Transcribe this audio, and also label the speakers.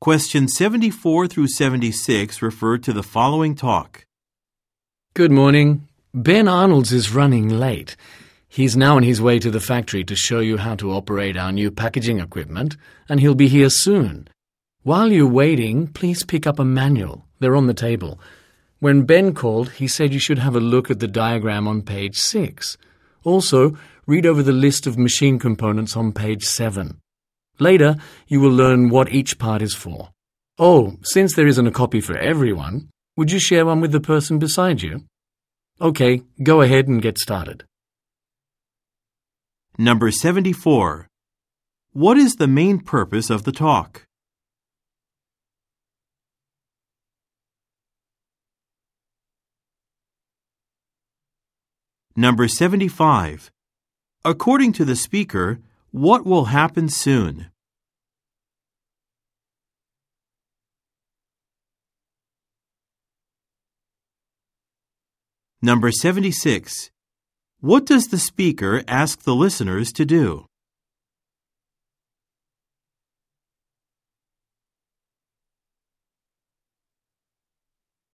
Speaker 1: Questions 74 through 76 refer to the following talk.
Speaker 2: Good morning. Ben Arnolds is running late. He's now on his way to the factory to show you how to operate our new packaging equipment, and he'll be here soon. While you're waiting, please pick up a manual. They're on the table. When Ben called, he said you should have a look at the diagram on page 6. Also, read over the list of machine components on page 7. Later, you will learn what each part is for. Oh, since there isn't a copy for everyone, would you share one with the person beside you? Okay, go ahead and get started.
Speaker 1: Number 74. What is the main purpose of the talk? Number 75. According to the speaker, what will happen soon? Number 76. What does the speaker ask the listeners to do?